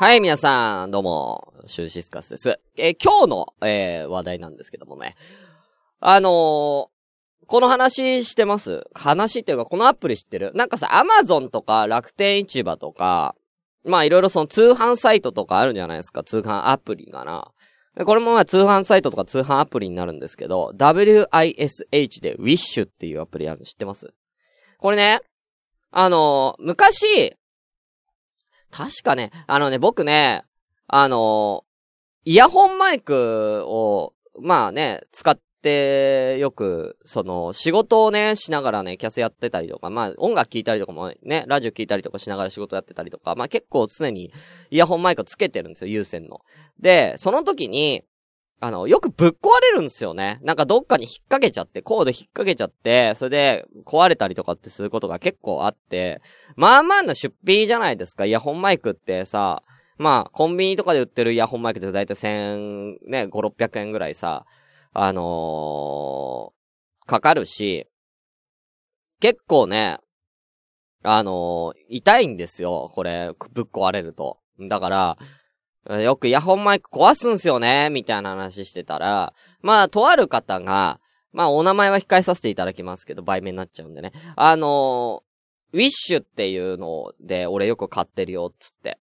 はい、皆さん、どうも、シューシスカスです。えー、今日の、えー、話題なんですけどもね。あのー、この話してます？話っていうか、このアプリ知ってる？なんかさ、アマゾンとか楽天市場とか、まあいろいろその通販サイトとかあるんじゃないですか通販アプリかな。これもまあ通販サイトとか通販アプリになるんですけど、WISH で Wish っていうアプリあるの知ってます？これね、あのー、昔、確かね、あのね、僕ね、あのイヤホンマイクを、まあね、使ってよく、その、仕事をね、しながらね、キャスやってたりとか、まあ音楽聴いたりとかもね、ラジオ聴いたりとかしながら仕事やってたりとか、まあ結構常にイヤホンマイクをつけてるんですよ、有線の。で、その時に、あの、よくぶっ壊れるんですよね。なんかどっかに引っ掛けちゃって、コード引っ掛けちゃって、それで壊れたりとかってすることが結構あって、まあまあな出費じゃないですか。イヤホンマイクってさ、まあ、コンビニとかで売ってるイヤホンマイクってだいたい1000、ね、5、600円ぐらいさ、あのー、かかるし、結構ね、あのー、痛いんですよ。これ、ぶっ壊れると。だから、よくイヤホンマイク壊すんすよね、みたいな話してたら、まあ、とある方が、まあ、お名前は控えさせていただきますけど、売名になっちゃうんでね。あのー、ウィッシュっていうので、俺よく買ってるよ、つって、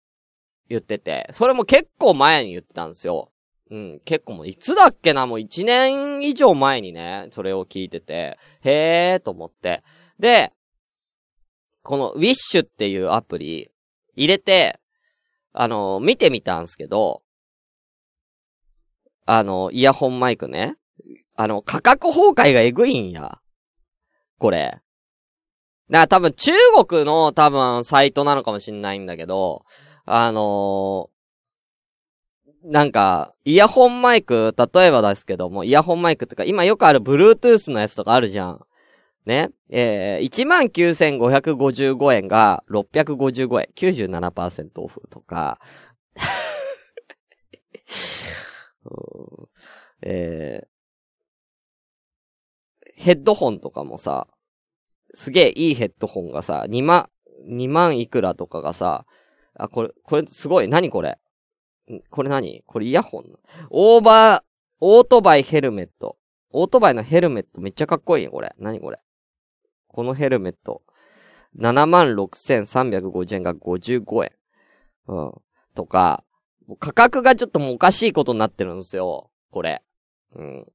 言ってて、それも結構前に言ってたんですよ。うん、結構もういつだっけな、もう一年以上前にね、それを聞いてて、へーと思って。で、このウィッシュっていうアプリ、入れて、あの、見てみたんすけど、あの、イヤホンマイクね。あの、価格崩壊がえぐいんや。これ。な、多分中国の多分サイトなのかもしんないんだけど、あのー、なんか、イヤホンマイク、例えばですけども、イヤホンマイクってか、今よくある Bluetooth のやつとかあるじゃん。ね。えー、19,555円が655円、97%オフとか、えー、ヘッドホンとかもさ、すげえいいヘッドホンがさ、2万、2万いくらとかがさ、あ、これ、これすごい、何これ？これ何？これイヤホン？オーバー、オートバイヘルメット。オートバイのヘルメットめっちゃかっこいいよ、これ。何これ？このヘルメット。76,350円が55円。うん。とか、価格がちょっともうおかしいことになってるんですよ。これ。うん。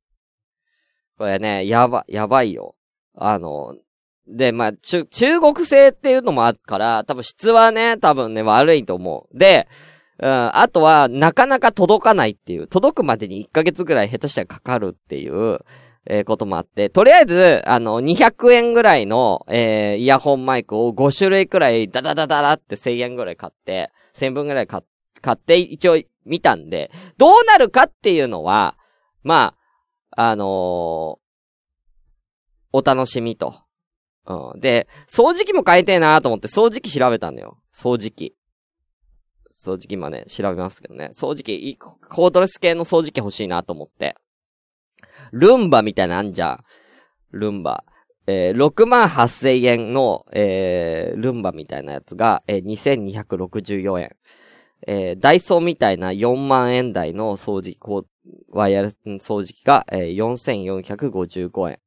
これね、やば、やばいよ。あの、で、まあ、中、中国製っていうのもあるから、多分質はね、多分ね、悪いと思う。で、うん、あとは、なかなか届かないっていう、届くまでに1ヶ月ぐらい下手したらかかるっていう、え、こともあって、とりあえず、あの、200円ぐらいの、えー、イヤホンマイクを5種類くらい、ダダダダダって1000円ぐらい買って、1000分ぐらい買って、一応見たんで、どうなるかっていうのは、まあ、あのー、お楽しみと。うん。で、掃除機も変えてえなと思って掃除機調べたんだよ。掃除機。掃除機今ね、調べますけどね。掃除機、コードレス系の掃除機欲しいなと思って。ルンバみたいなあんじゃん。ルンバ。えー、6万8000円の、えー、ルンバみたいなやつが、えー、2264円。えー、ダイソーみたいな4万円台の掃除機、こう、ワイヤレス掃除機が、えー、4455円。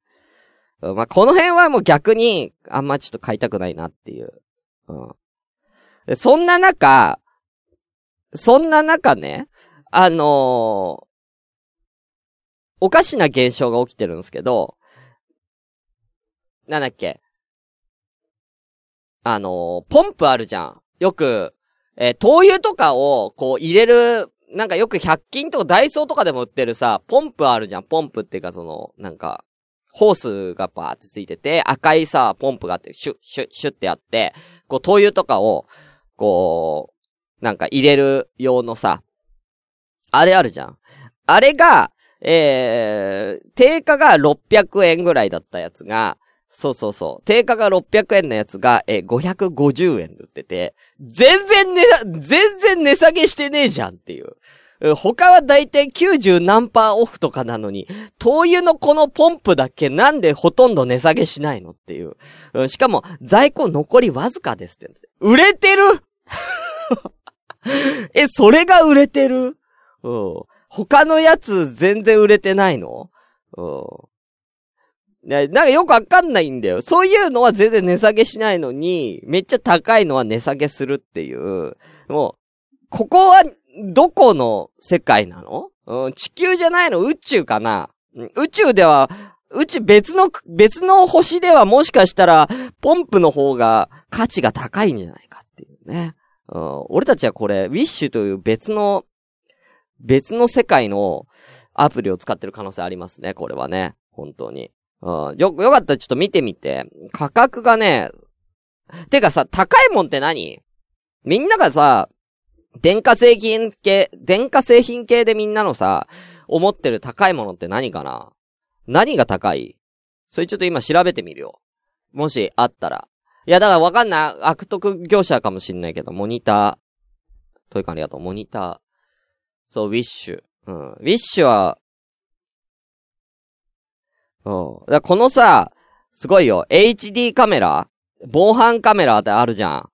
まあ、この辺はもう逆に、あんまちょっと買いたくないなっていう。うん。そんな中、そんな中ね、あの、おかしな現象が起きてるんですけど、なんだっけ？あのー、ポンプあるじゃん。よく、えー、灯油とかを、こう入れる、なんかよく100均とかダイソーとかでも売ってるさ、ポンプあるじゃん。ポンプっていうかその、なんか、ホースがバーってついてて、赤いさ、ポンプがあって、シュッ、シュッ、シュッってやって、こう、灯油とかを、こう、なんか入れる用のさ、あれあるじゃん。あれが、えー、定価が600円ぐらいだったやつが、そうそうそう。定価が600円のやつが、えー、550円で売ってて、全然ね、全然値下げしてねえじゃんっていう。他はだいたい90何パーオフとかなのに、灯油のこのポンプだけなんでほとんど値下げしないのっていう。しかも、在庫残りわずかですって。売れてる？え、それが売れてる？うん。他のやつ全然売れてないの？うん。ね、なんかよくわかんないんだよ。そういうのは全然値下げしないのに、めっちゃ高いのは値下げするっていう。もう、ここは、どこの世界なの？うん、地球じゃないの？宇宙かな？宇宙では、宇宙別の、別の星ではもしかしたら、ポンプの方が価値が高いんじゃないかっていうね。うん、俺たちはこれ、ウィッシュという別の、別の世界のアプリを使ってる可能性ありますね、これはね。本当に。うん、よ、よかったらちょっと見てみて。価格がね、てかさ、高いもんって何？みんながさ、電化製品系、電化製品系でみんなのさ、思ってる高いものって何かな？何が高い？それちょっと今調べてみるよ。もしあったら。いや、だからわかんない。悪徳業者かもしんないけど、モニター。というかありがとう。モニター。そう、ウィッシュ。うん。ウィッシュは、うん。だこのさ、すごいよ。HD カメラ？防犯カメラってあるじゃん。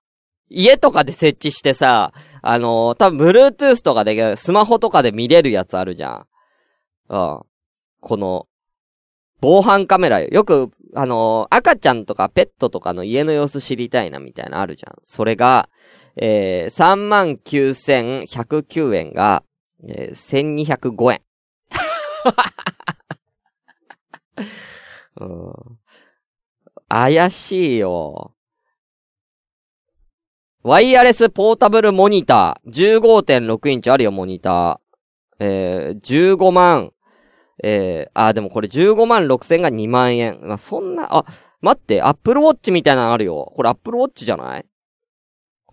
家とかで設置してさ、あのー、多分 Bluetooth とかで、スマホとかで見れるやつあるじゃん。うん。この、防犯カメラよ。よく、あのー、赤ちゃんとかペットとかの家の様子知りたいなみたいなあるじゃん。それが、えー、39,109円が、えー、1205円。うん、怪しいよ。ワイヤレスポータブルモニター。15.6インチあるよ、モニター。えー、15万。えー、あ、でもこれ15万6千が2万円。まあ、そんな、あ、待って、アップルウォッチみたいなのあるよ。これアップルウォッチじゃない？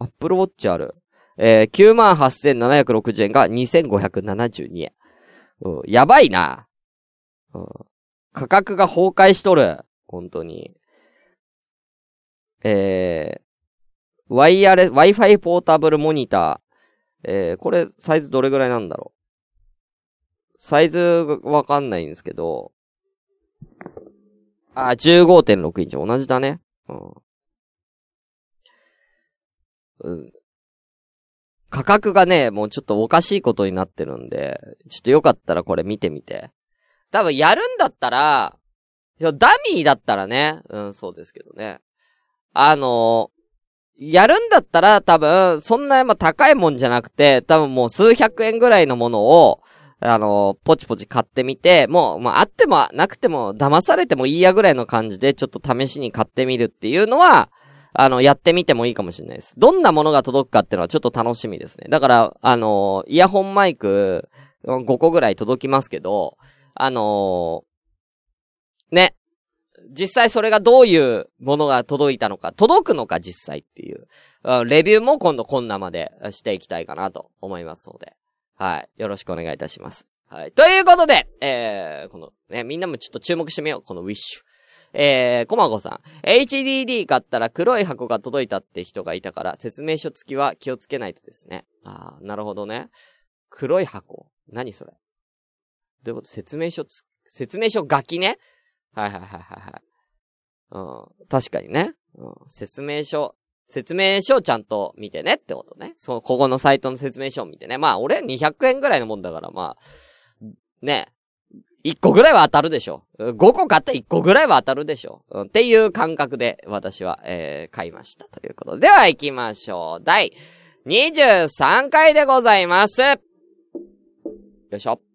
アップルウォッチある。えー、98,760円が2,572円。うん、やばいな。うん。価格が崩壊しとる。本当に。えー、ワイヤレ、Wi-Fi ポータブルモニター。えー、これ、サイズどれぐらいなんだろう。サイズがわかんないんですけど。あ、15.6インチ同じだね。うん。うん。価格がね、もうちょっとおかしいことになってるんで、ちょっとよかったらこれ見てみて。多分やるんだったら、ダミーだったらね、うん、そうですけどね。あのー、やるんだったら多分、そんなま高いもんじゃなくて、多分もう数百円ぐらいのものを、あのー、ポチポチ買ってみて、もう、まあ、あってもなくても、騙されてもいいやぐらいの感じで、ちょっと試しに買ってみるっていうのは、あの、やってみてもいいかもしれないです。どんなものが届くかっていうのはちょっと楽しみですね。だから、あの、イヤホンマイク5個ぐらい届きますけど、あの、ね。実際それがどういうものが届いたのか、届くのか実際っていう、レビューも今度こんなまでしていきたいかなと思いますので、はい。よろしくお願いいたします。はい。ということで、えー、この、ね、みんなもちょっと注目してみよう。このウィッシュ。えー、コマゴさん。HDD 買ったら黒い箱が届いたって人がいたから、説明書付きは気をつけないとですね。あー、なるほどね。黒い箱？何それ？どういうこと？説明書つ、説明書書きね？はいはいはいはいはい。うん。確かにね。うん。説明書、説明書をちゃんと見てねってことね。そう、ここのサイトの説明書を見てね。まあ、俺200円ぐらいのもんだから、まあ、ね。1個ぐらいは当たるでしょ。5個買ったら1個ぐらいは当たるでしょ。うん、っていう感覚で私は、えー、買いましたということで。では行きましょう。第23回でございます。よいしょ。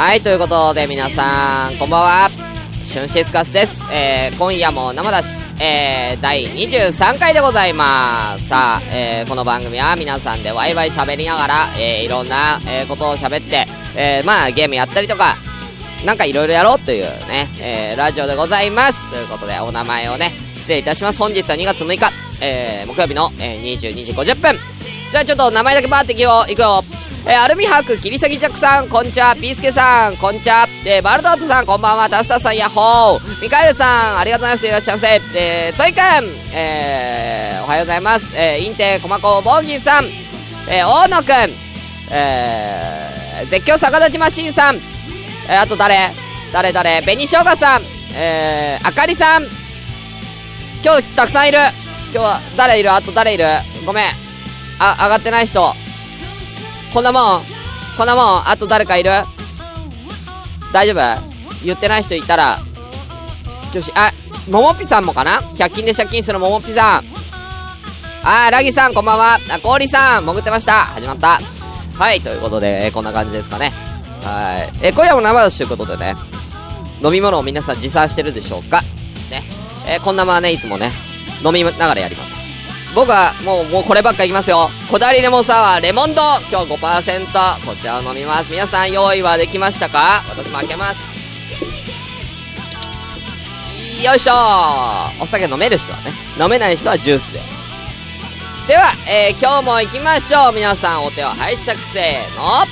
はい、ということで皆さん、こんばんは。シュンシスカスです。えー、今夜も生だし、えー、第23回でございます。さあ、えー、この番組は皆さんでワイワイ喋りながら、えー、いろんな、えー、ことを喋って、えー、まあ、ゲームやったりとか、なんかいろいろやろうというね、えー、ラジオでございます。ということで、お名前をね、失礼いたします。本日は2月6日、えー、木曜日の、えー、22時50分。じゃあちょっと名前だけバーっていくよ、いくよ。えー、アルミハーク、切り裂きジャックさん、こんにちは。ピースケさん、こんにちは。えー、バルドートさん、こんばんは。タスタさん、ヤッホー。ミカエルさん、ありがとうございます。いらっしゃいませ。えー、トイくん、えー、おはようございます。えー、インテ、コマコ、ボーギンさん、えー、大野くん、えー、絶叫逆立ちマシンさん、えー、あと誰？誰？誰？紅しょうがさん、えー、あかりさん、今日たくさんいる。今日は誰いる？あと誰いる？ごめん。あ、上がってない人。こんなもんこんなもんあと誰かいる？大丈夫？言ってない人いたら、よし、あ、ももぴさんもかな ?100 均で借金するももぴさん。あー、ラギさんこんばんは。あ、氷さん潜ってました。始まった。はい、ということで、えー、こんな感じですかね。はい。えー、今夜も生出しということでね、飲み物を皆さん持参してるでしょうか？ね。えー、こんなままね、いつもね、飲みながらやります。僕はもう、もうこればっかいきますよ。こだわりレモンサワー、レモンド今日5%。こちらを飲みます。皆さん用意はできましたか？私も開けます。よいしょお酒飲める人はね。飲めない人はジュースで。では、えー、今日も行きましょう。皆さんお手を拝借せーの。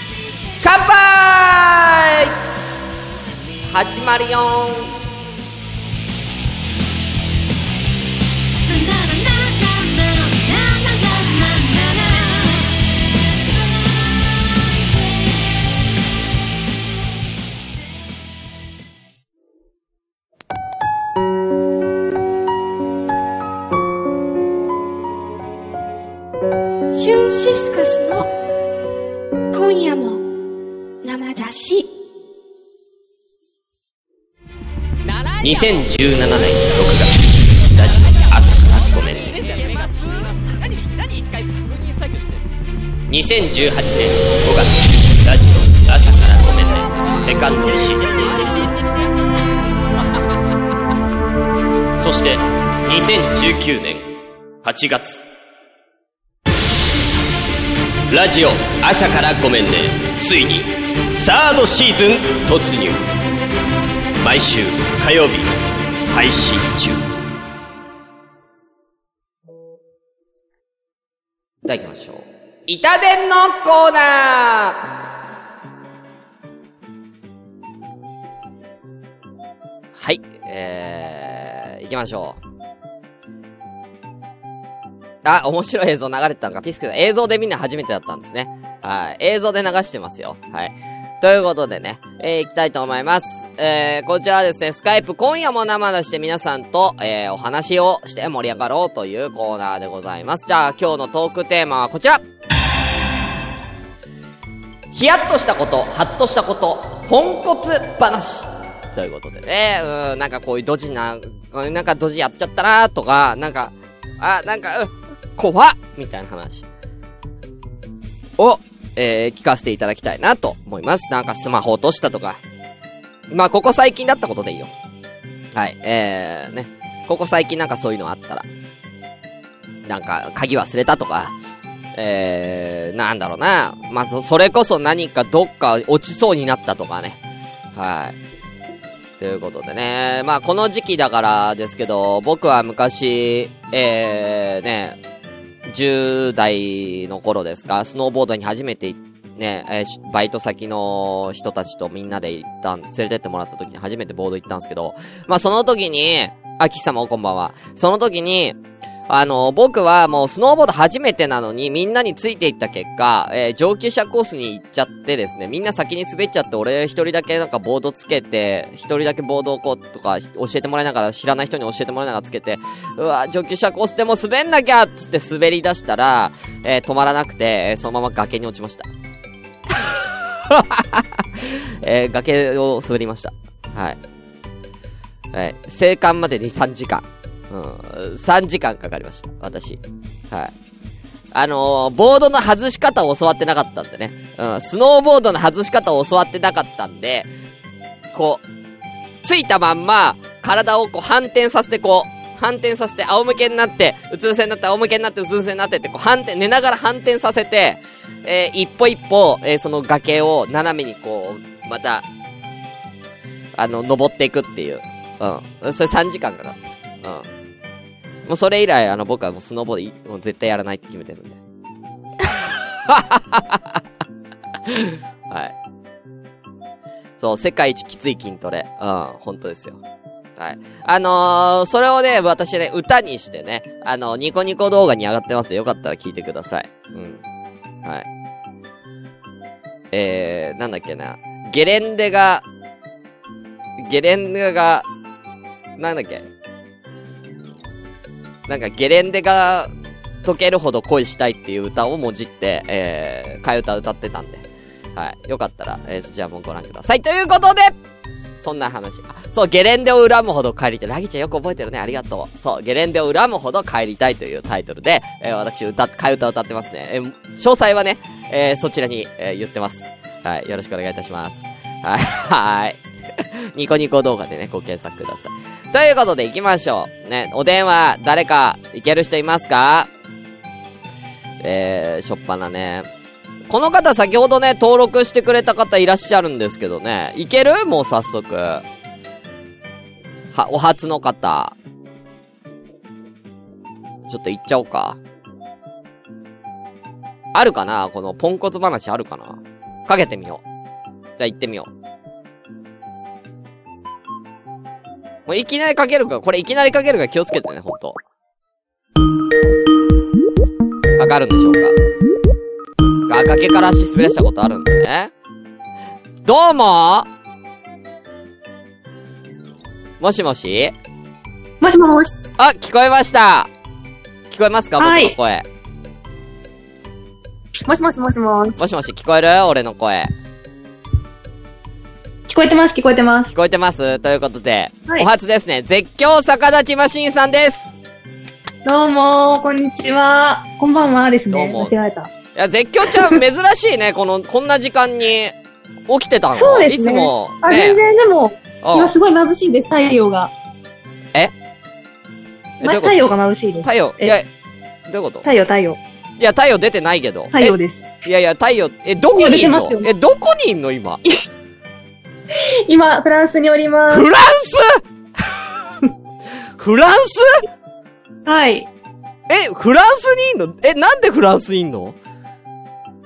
乾杯始まるよ2017年6月ラジオ朝からごめんね2018年5月ラジオ朝からごめんね。セカンドシーズンそして2019年8月ラジオ朝からごめんね。ついにサードシーズン突入。毎週火曜日配信中いただきましょう板伝のコーナーはい、えー、行きましょう。あ、面白い映像流れてたのか、ピスケさん。映像でみんな初めてだったんですね。はい。映像で流してますよ。はい。ということでね、えー、行きたいと思います。えー、こちらはですね、スカイプ今夜も生出して皆さんと、えー、お話をして盛り上がろうというコーナーでございます。じゃあ、今日のトークテーマはこちらヒヤッとしたこと、ハッとしたこと、ポンコツ話。ということでね、うん、なんかこういうドジな、なんかドジやっちゃったなとか、なんか、あ、なんか、うん、怖っみたいな話。を、えー、聞かせていただきたいなと思います。なんかスマホ落としたとか。まあ、ここ最近だったことでいいよ。はい、えー、ね。ここ最近なんかそういうのあったら。なんか、鍵忘れたとか。えー、なんだろうな。まず、それこそ何かどっか落ちそうになったとかね。はい。ということでね。まあ、この時期だからですけど、僕は昔、えー、ね、10代の頃ですか、スノーボードに初めてね、えー、バイト先の人たちとみんなで行ったん。連れてってもらった時に初めてボード行ったんですけど、まあその時に、あ、キ様こんばんは。その時に、あの、僕はもうスノーボード初めてなのにみんなについていった結果、えー、上級者コースに行っちゃってですね、みんな先に滑っちゃって俺一人だけなんかボードつけて、一人だけボードをこうとか教えてもらいながら知らない人に教えてもらいながらつけて、うわ、上級者コースでも滑んなきゃっつって滑り出したら、えー、止まらなくて、えそのまま崖に落ちました。えー、崖を滑りました。はい。はい。生還までに3時間。うん、3時間かかりました。私。はい。あのー、ボードの外し方を教わってなかったんでね。うん、スノーボードの外し方を教わってなかったんで、こう、ついたまんま、体をこう反転させてこう、反転させて仰向けになって、うつ伏せになって仰向けになってうつ伏せになってって、こう反転、寝ながら反転させて、えー、一歩一歩、えー、その崖を斜めにこう、また、あの、登っていくっていう。うん。それ3時間かかった。うん。もうそれ以来、あの、僕はもうスノーボードもう絶対やらないって決めてるんで。はい。そう、世界一きつい筋トレ。うん、本当ですよ。はい。あのー、それをね、私ね、歌にしてね、あの、ニコニコ動画に上がってますんで、よかったら聞いてください。うん。はい。えー、なんだっけな。ゲレンデが、ゲレンデが、なんだっけ？なんかゲレンデが溶けるほど恋したいっていう歌をもじって、えー、替え歌歌ってたんで。はい。よかったら、えー、そちらもご覧ください。ということで、そんな話。あ、そう、ゲレンデを恨むほど帰りたい。ラギちゃんよく覚えてるね。ありがとう。そう、ゲレンデを恨むほど帰りたいというタイトルで、えー、私歌、替え歌歌ってますね。えー、詳細はね、えー、そちらに、えー、言ってます。はい。よろしくお願いいたします。はい。はい。ニコニコ動画でね、ご検索ください。ということで行きましょう。ね、お電話、誰か、いける人いますか？えー、しょっぱなね。この方先ほどね、登録してくれた方いらっしゃるんですけどね。いける？もう早速。は、お初の方。ちょっと行っちゃおうか。あるかな？このポンコツ話あるかな？かけてみよう。じゃあ行ってみよう。もういきなりかけるから、これいきなりかけるから気をつけてね、ほんと。かかるんでしょうかあ、崖から足滑らしたことあるんだね。どうももしもし？もしもし。あ、聞こえました聞こえますかはい僕の声。もしもしもしもし。もしもし、聞こえる？俺の声。聞こえてます、聞こえてます聞。こえてますということで、はいお初ですね。絶叫逆立ちマシンさんです。どうもこんにちは。こんばんはですね。どうも間違えた。いや、絶叫ちゃん珍しいね。この、こんな時間に起きてたのそうですねいつも、あ、ね全然でも、うん今すごい眩しいです、太陽が。え？どういうこと？ま太陽が眩しいです。太陽、いえや、どういうこと？太陽、太陽。いや、太陽出てないけど。太陽です。えいやいや、太陽、え、どこにいんの？え、どこにいんの今？今、フランスにおります。フランス？フランス？はい。え、フランスにいんの？え、なんでフランスにいんの？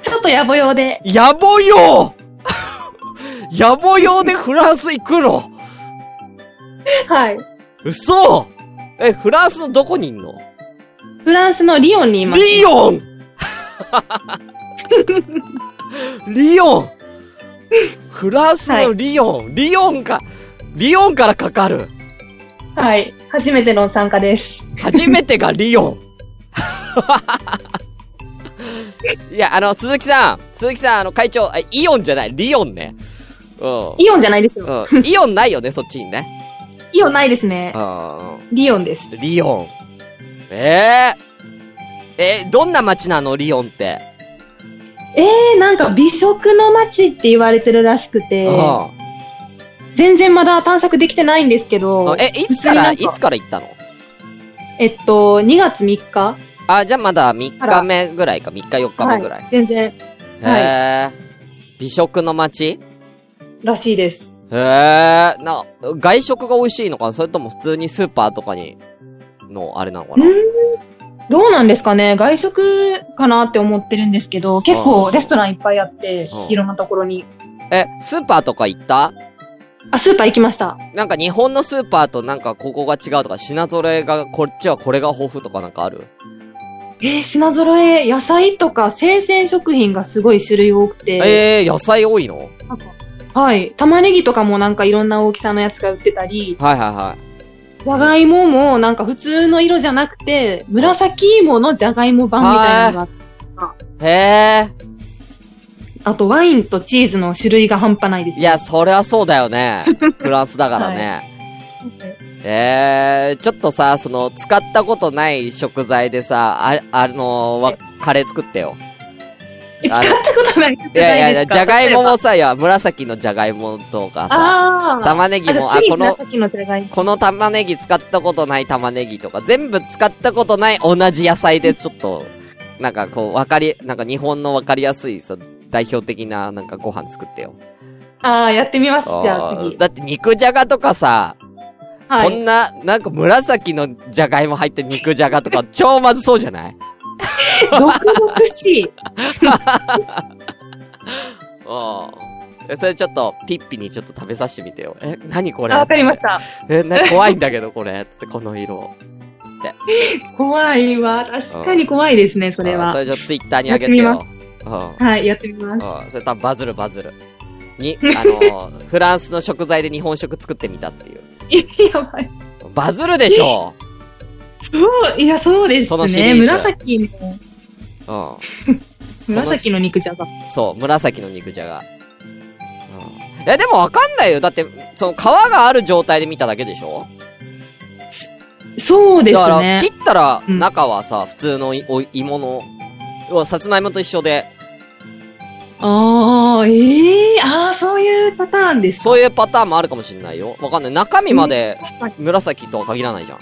ちょっと野暮用で。野暮用？野暮用でフランス行くの？はい。嘘え、フランスのどこにいんの？フランスのリヨンにいます。リヨンリヨン フランスのリヨン、リヨンか、リヨンからかかる。はい。初めての参加です。初めてがリヨン。いや、あの、鈴木さん、鈴木さん、あの、会長、あイオンじゃない、リオンね。うイオンじゃないですよ。ん。うん。イオンないよね、そっちにね。イオンないですねう。ん。リヨンです。リオン。えええ、どんな街なの、リオンって？えー、なんか美食の街って言われてるらしくて、う全然まだ探索できてないんですけどん。、え、いつから、普通になんかいつから行ったの？えっと、2月3日。あ、じゃあまだ3日目ぐらいか、3日4日目ぐらい。はい、全然、へえ。美食の街？らしいです。へえ、な、外食が美味しいのかな？それとも普通にスーパーとかに、の、あれなのかな？うんどうなんですかね？外食かなって思ってるんですけど、結構レストランいっぱいあってうん、いろんなところに。え、スーパーとか行った？あ、スーパー行きました。なんか日本のスーパーとなんかここが違うとか、品揃えが、こっちはこれが豊富とかなんかある？えー品揃え、野菜とか生鮮食品がすごい種類多くて、ええー、野菜多いの？はい。玉ねぎとかもなんかいろんな大きさのやつが売ってたり、はいはいはじゃがいももなんか普通の色じゃなくて、紫芋のじゃがいも版みたいなのがあってい。へえ。あとワインとチーズの種類が半端ないです。いや、それはそうだよね。フランスだからね。ええー、ちょっとさ、その、使ったことない食材でさ、あ、あのわ、カレー作ってよ。え使ったいやいやいや、じゃがいももさ、いや、紫のじゃがいもとかさ。玉ねぎも、あ、この。この玉ねぎ使ったことない玉ねぎとか、全部使ったことない同じ野菜でちょっと、なんかこう、わかり、なんか日本のわかりやすいさ、代表的ななんかご飯作ってよ。ああ、やってみます。じゃあ次。ーだって肉じゃがとかさ、はい。そんな、なんか紫のじゃがいも入って肉じゃがとか超まずそうじゃない？毒々しい。えそれちょっと、ピッピにちょっと食べさせてみてよ。え、何これ？あ、わかりました。え、な、怖いんだけど、これ。つって、この色。つって。怖いわ。確かに怖いですね、それは。あそれじゃツイッターにあげてよ。やってうん。はい、やってみます。うん。それ多分バズるバズる。に、あのー、フランスの食材で日本食作ってみたっていう。やばい。バズるでしょそう、いや、そうですね。紫の、うん。紫の肉じゃが。そう、紫の肉じゃが。うん。え、でもわかんないよ。だって、その皮がある状態で見ただけでしょ？そうですだから、ね。切ったらうん中はさ、普通のいお芋の、要はさつまいもと一緒で、ああ、ええああ、そういうパターンですか？そういうパターンもあるかもしんないよ。わかんない。中身まで紫とは限らないじゃん。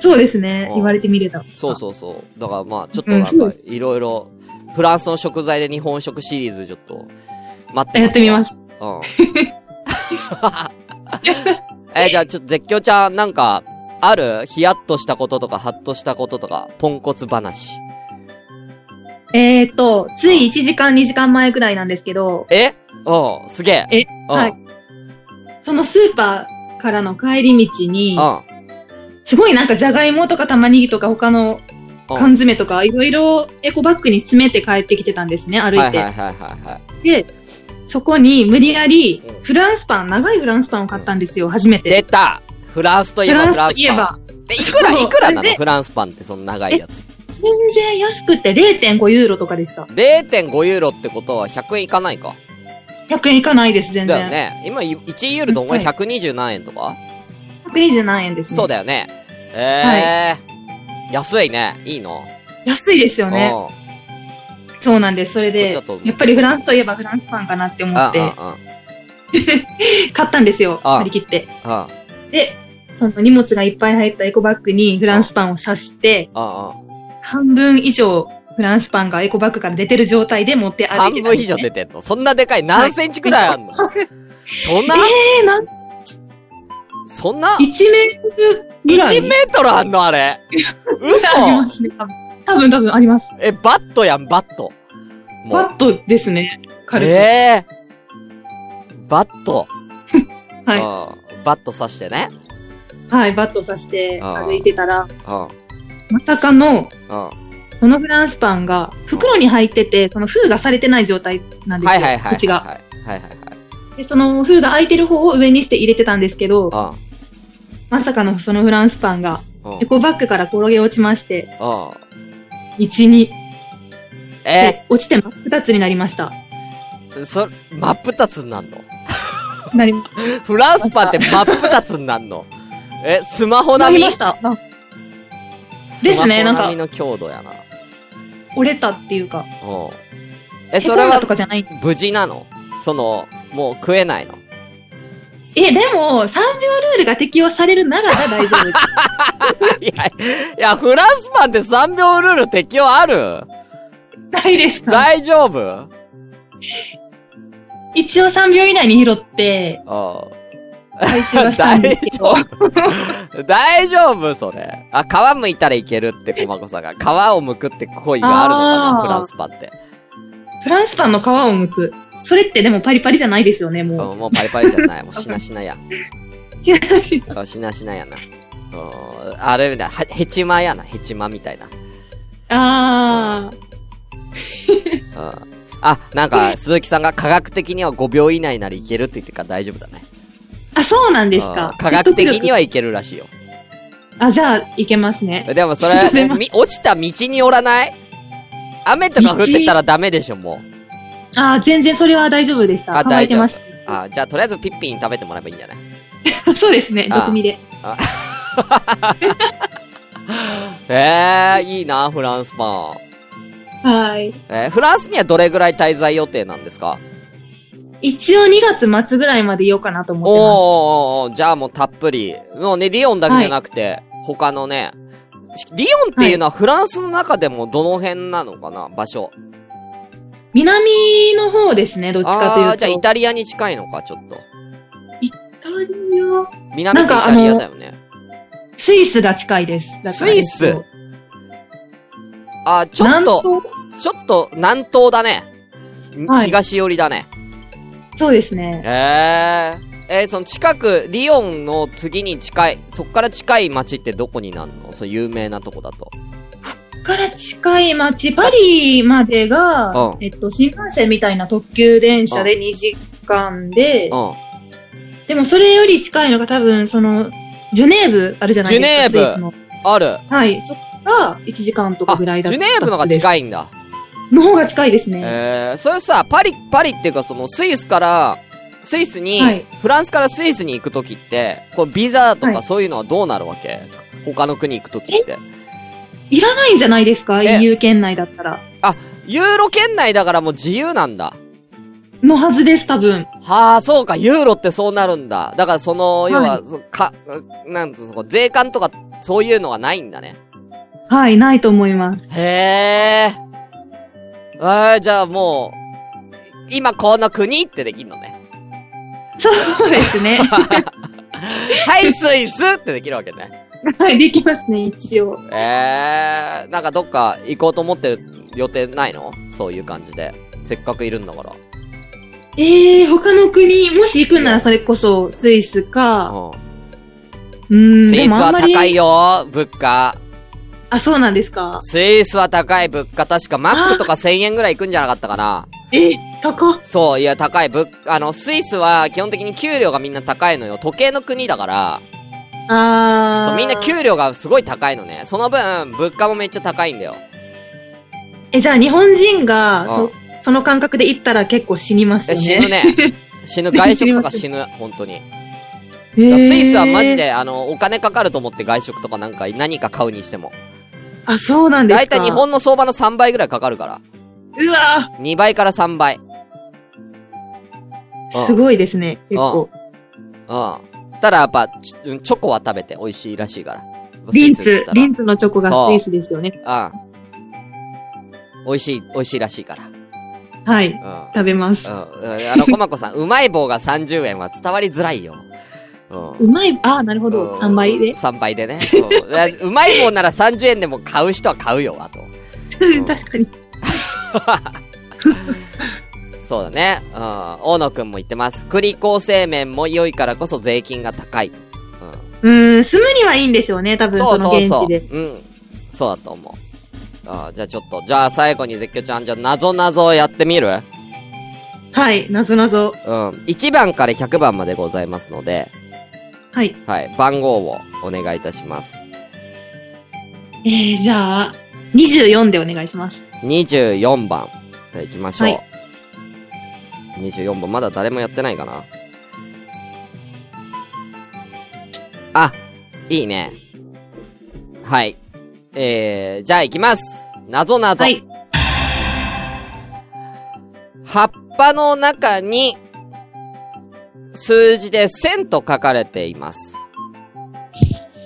そうですねうん。言われてみれば。そうそうそう。だからまあ、ちょっとうんなんかそうです、いろいろ、フランスの食材で日本食シリーズちょっと、待ってやってみます。うん。え、じゃあちょっと絶叫ちゃん、なんか、あるヒヤッとしたこととか、ハッとしたこととか、ポンコツ話。えっと、つい1時間2時間前くらいなんですけど、え？うん、すげえ。えうん、はいそのスーパーからの帰り道に、うん。すごいなんかじゃがいもとか玉ねぎとか他の缶詰とかいろいろエコバッグに詰めて帰ってきてたんですね、歩いて。で、そこに無理やりフランスパン、長いフランスパンを買ったんですよ、初めて。出たフランスといえばフランスパン。え、いくら、いくらなの？フランスパンってその長いやつ。全然安くて0.5ユーロとかでした。0.5ユーロってことは100円いかないか。100円いかないです、全然。だよね。今、1ユーロでお前120何円とか、はい127円ですね。そうだよね。えー、はい、安いね。いいの？安いですよね。そうなんです。それで、やっぱりフランスといえばフランスパンかなって思って、買ったんですよ。張り切って。で、その荷物がいっぱい入ったエコバッグにフランスパンを刺して、半分以上フランスパンがエコバッグから出てる状態で持って歩いてた、ね、半分以上出てんの？そんなでかい？何センチくらいあんの、はい、そんな？えー、何そんな？1メートルぐらい ?1 メートルあんのあれ？ありま嘘すね。多分、多分、あります。え、バットやん、バット。バットですね。軽く。ええバット。はうん。バット刺してね。い。はい、バット刺して歩いてたら。まさかの、はそのフランスパンが袋に入ってて、その封がされてない状態なんいですよ。はいはい。口が。はいはいはい。で、その封が開いてる方を上にして入れてたんですけど、はまさかのそのフランスパンがエ。コバッグから転げ落ちまして、うん。道に、え？で落ちて真っ二つになりました。そ、真っ二つになんの？なりま フランスパンって真っ二つになんの？え、スマホ並み？なりました。あですねなんか強度やな。折れたっていうか、うん。え、それはとかじゃない。無事なの？その、もう食えないのえ、でも、3秒ルールが適用されるならば大丈夫。いや、いや、フランスパンって3秒ルール適用ある？ないですか？大丈夫？うん。一応3秒以内に拾って、回収はしたんですけど。大丈夫それ。あ、皮むいたらいけるって、コマコさんが。皮を剥くって恋があるのかなフランスパンって。フランスパンの皮を剥く。それってでもパリパリじゃないですよね、もうんもうパリパリじゃない。もうしなしなや。う。違う違うあしなしなやな。うんあれだ、はヘチマやな。ヘチマみたいな。あうんあ、なんか、鈴木さんが科学的には5秒以内ならいけるって言ってるから大丈夫だね。ー。あ、そうなんですかうん。科学的にはいけるらしいよ。あ、じゃあ、いけますね。でもそれ 落ちた道によらない？雨とか降ってたらダメでしょ、もう。あ、全然それは大丈夫でした。あ乾いてましあ、じゃあとりあえずピッピン食べてもらえばいいんじゃない？た。そうですね、あ毒味で。えー、いいな、フランスパン。はい。えーフランスにはどれぐらい滞在予定なんですか？一応2月末ぐらいまでいようかなと思ってます。おーじゃあもうたっぷり。もうね、リヨンだけじゃなくて、他のね、リヨンっていうのはフランスの中でもどの辺なのかな？場所。南の方ですね、どっちかというと。あーじゃあイタリアに近いのか、ちょっと。イタリア？南ってイタリアだよね。スイスが近いです。スイス？えっとあーちょっと、ちょっと南東だね。はい東寄りだね。そうですね。えええーその近く、リヨンの次に近い、そっから近い町ってどこになるの？そう有名なとこだと。から近い町、パリまでが、うんえっと、新幹線みたいな特急電車で2時間で、うん。でもそれより近いのが多分、その、ジュネーブあるじゃないですか。ジュネーブスイスの。ある。はい。そこが1時間とかあ、ジぐらいだったュネーブのが近いいんだ。の方が近いですね。えー、それさ、パリ、パリっていうかそのスイスから、スイスに、はいフランスからスイスに行くときって、これビザとはいかそういうのはどうなるわけ、他の国行くときって。いらないんじゃないですか？え ?EU 圏内だったら。ユーロ圏内だからもう自由なんだ。のはずです、多分。はあ、そうか、ユーロってそうなるんだ。だからその、要は、はいそか、なんつうの、税関とか、そういうのはないんだね。はい、ないと思います。へえ。えー、じゃあもう、今この国ってできんのね。そうですね。はい、スイスってできるわけね。はい、できますね、一応。ええー、なんかどっか行こうと思ってる予定ないの？そういう感じで。せっかくいるんだから。ええー、他の国、もし行くんならそれこそスイスか、ううーん、ん。スイスはでもあんまり高いよ、物価。あ、そうなんですか。スイスは高い物価。確かマックとか1000円ぐらい行くんじゃなかったかな。え、高っ。そう、いや、高い。物、あの、スイスは基本的に給料がみんな高いのよ。時計の国だから、あー。そう、みんな給料がすごい高いのね。その分、物価もめっちゃ高いんだよ。え、じゃあ日本人が、うんそ、その感覚で行ったら結構死にますね。死ぬね。死ぬ。外食とか死ぬ。本当に。スイスはマジ。で、あの、お金かかると思って外食とかなんか何か買うにしても。あ、そうなんですか。だいたい日本の相場の3倍ぐらいかかるから。うわ2倍から3倍。ーすごいですね、結構。うん。ただやっぱ、チョコは食べて美味しいらしいから。リンツリンツのチョコがスイスですよね。うん。美味しい、美味しいらしいから。はい。うん。食べます。うん。あの、コマコさん、うまい棒が30円は伝わりづらいよ。うん。うまい、あー、なるほど。3倍で？3倍でね。ううまい棒なら30円でも買う人は買うよ、あと。確かに。そうだね。うん。大野くんも言ってます。栗構成麺も良いからこそ税金が高いと。うん。うーん、住むにはいいんでしょうね、多分そそうのそうそう。うん。そうだと思う。あじゃあちょっと、じゃあ最後に絶叫ちゃん、じゃあ謎謎やってみる？はい、なぞなぞ。うん。1番から100番までございますので、はい。はい。番号をお願いいたします。えー、じゃあ、24でお願いします。24番。じゃあ行きましょう。はい24番、まだ誰もやってないかなあ、いいね。はい。えー、じゃあ行きます。謎謎。はい。葉っぱの中に、数字で1000と書かれています。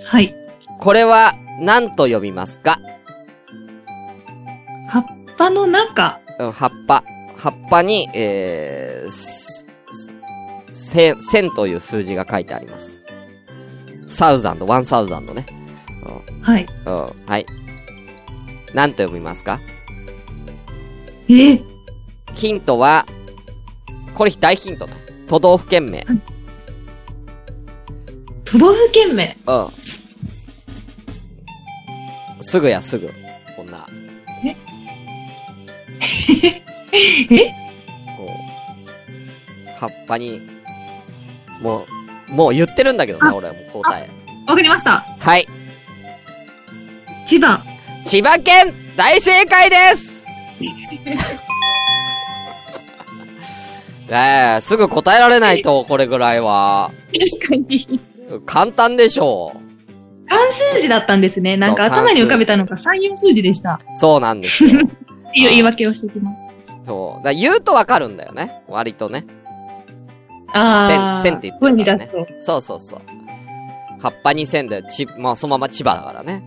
はい。これは何と読みますか？葉っぱの中。うん葉っぱ。葉っぱに、えー、す、す千、千という数字が書いてあります。サウザンド、ワンサウザンドね。はい。うん。うん。はい。何と読みますか？え？ー、ヒントは、これ大ヒントだ。都道府県名。都道府県名？うん。すぐや、すぐ。こんな。え？こう葉っぱに、もう、もう言ってるんだけどね、あ俺はもう答え。わかりました。はい。千葉。千葉県大正解です ええすぐ答えられないと、これぐらいは。確かに。簡単でしょ漢数字だったんですね。なんか頭に浮かべたのが3、4数字でした。う。そうなんですよ。っ ていう言い訳をしておきます。そう。だ言うとわかるんだよね。割とね。ああ。線線って言って声るからね。そうそうそう。葉っぱに線で、ち、まあ、そのまま千葉だからね。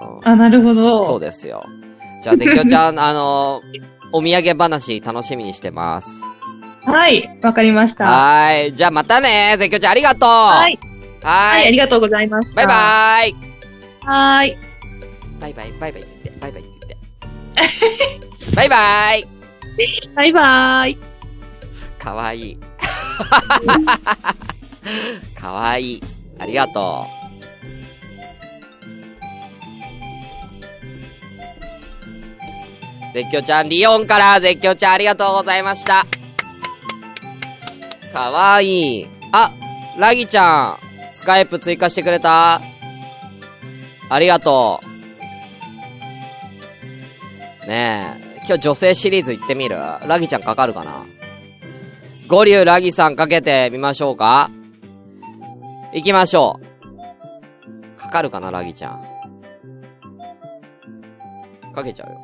うん。あ、なるほど。そうですよ。じゃあ、てっきょちゃん、あのーお土産話楽しみにしてます。はい。わかりました。はーい。じゃあまたね絶叫ちゃんありがとうはい。ははい、あ。りがとうございました。バイバーイはーい。バイバイ、バイバイって言って、バイバイって言って。バイバーイバイバーイ。かわいい。かわいい。ありがとう。絶叫ちゃん、リオンから絶叫ちゃんありがとうございました。かわいい。あ、ラギちゃん、スカイプ追加してくれた？ありがとう。ねえ、今日女性シリーズ行ってみる？ラギちゃんかかるかな？ゴリュウラギさんかけてみましょうか行きましょう。かかるかなラギちゃん？かけちゃうよ。